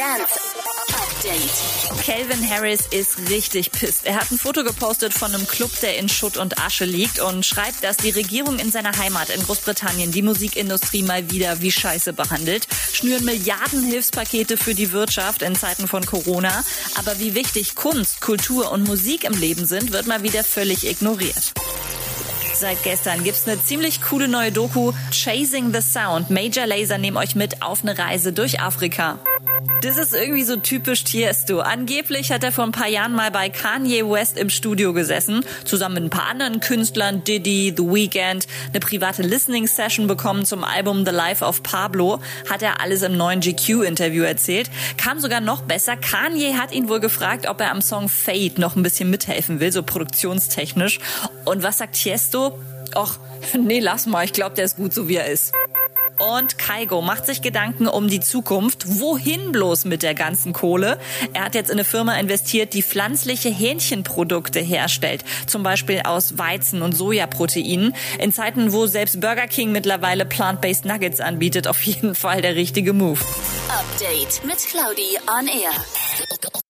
Dance Update. Calvin Harris ist richtig pisst. Er hat ein Foto gepostet von einem Club, der in Schutt und Asche liegt und schreibt, dass die Regierung in seiner Heimat in Großbritannien die Musikindustrie mal wieder wie Scheiße behandelt, schnüren Milliarden Hilfspakete für die Wirtschaft in Zeiten von Corona. Aber wie wichtig Kunst, Kultur und Musik im Leben sind, wird mal wieder völlig ignoriert. Seit gestern gibt's eine ziemlich coole neue Doku, Chasing the Sound. Major Laser nehmen euch mit auf eine Reise durch Afrika. Das ist irgendwie so typisch Tiesto. Angeblich hat er vor ein paar Jahren mal bei Kanye West im Studio gesessen, zusammen mit ein paar anderen Künstlern, Diddy, The Weeknd, eine private Listening-Session bekommen zum Album The Life of Pablo, hat er alles im neuen GQ-Interview erzählt. Kam sogar noch besser. Kanye hat ihn wohl gefragt, ob er am Song Fade noch ein bisschen mithelfen will, so produktionstechnisch. Und was sagt Tiesto? Och, nee, lass mal, ich glaube, der ist gut so wie er ist. Und Kaigo macht sich Gedanken um die Zukunft. Wohin bloß mit der ganzen Kohle? Er hat jetzt in eine Firma investiert, die pflanzliche Hähnchenprodukte herstellt. Zum Beispiel aus Weizen- und Sojaproteinen. In Zeiten, wo selbst Burger King mittlerweile Plant-Based Nuggets anbietet, auf jeden Fall der richtige Move. Update mit Claudi on Air.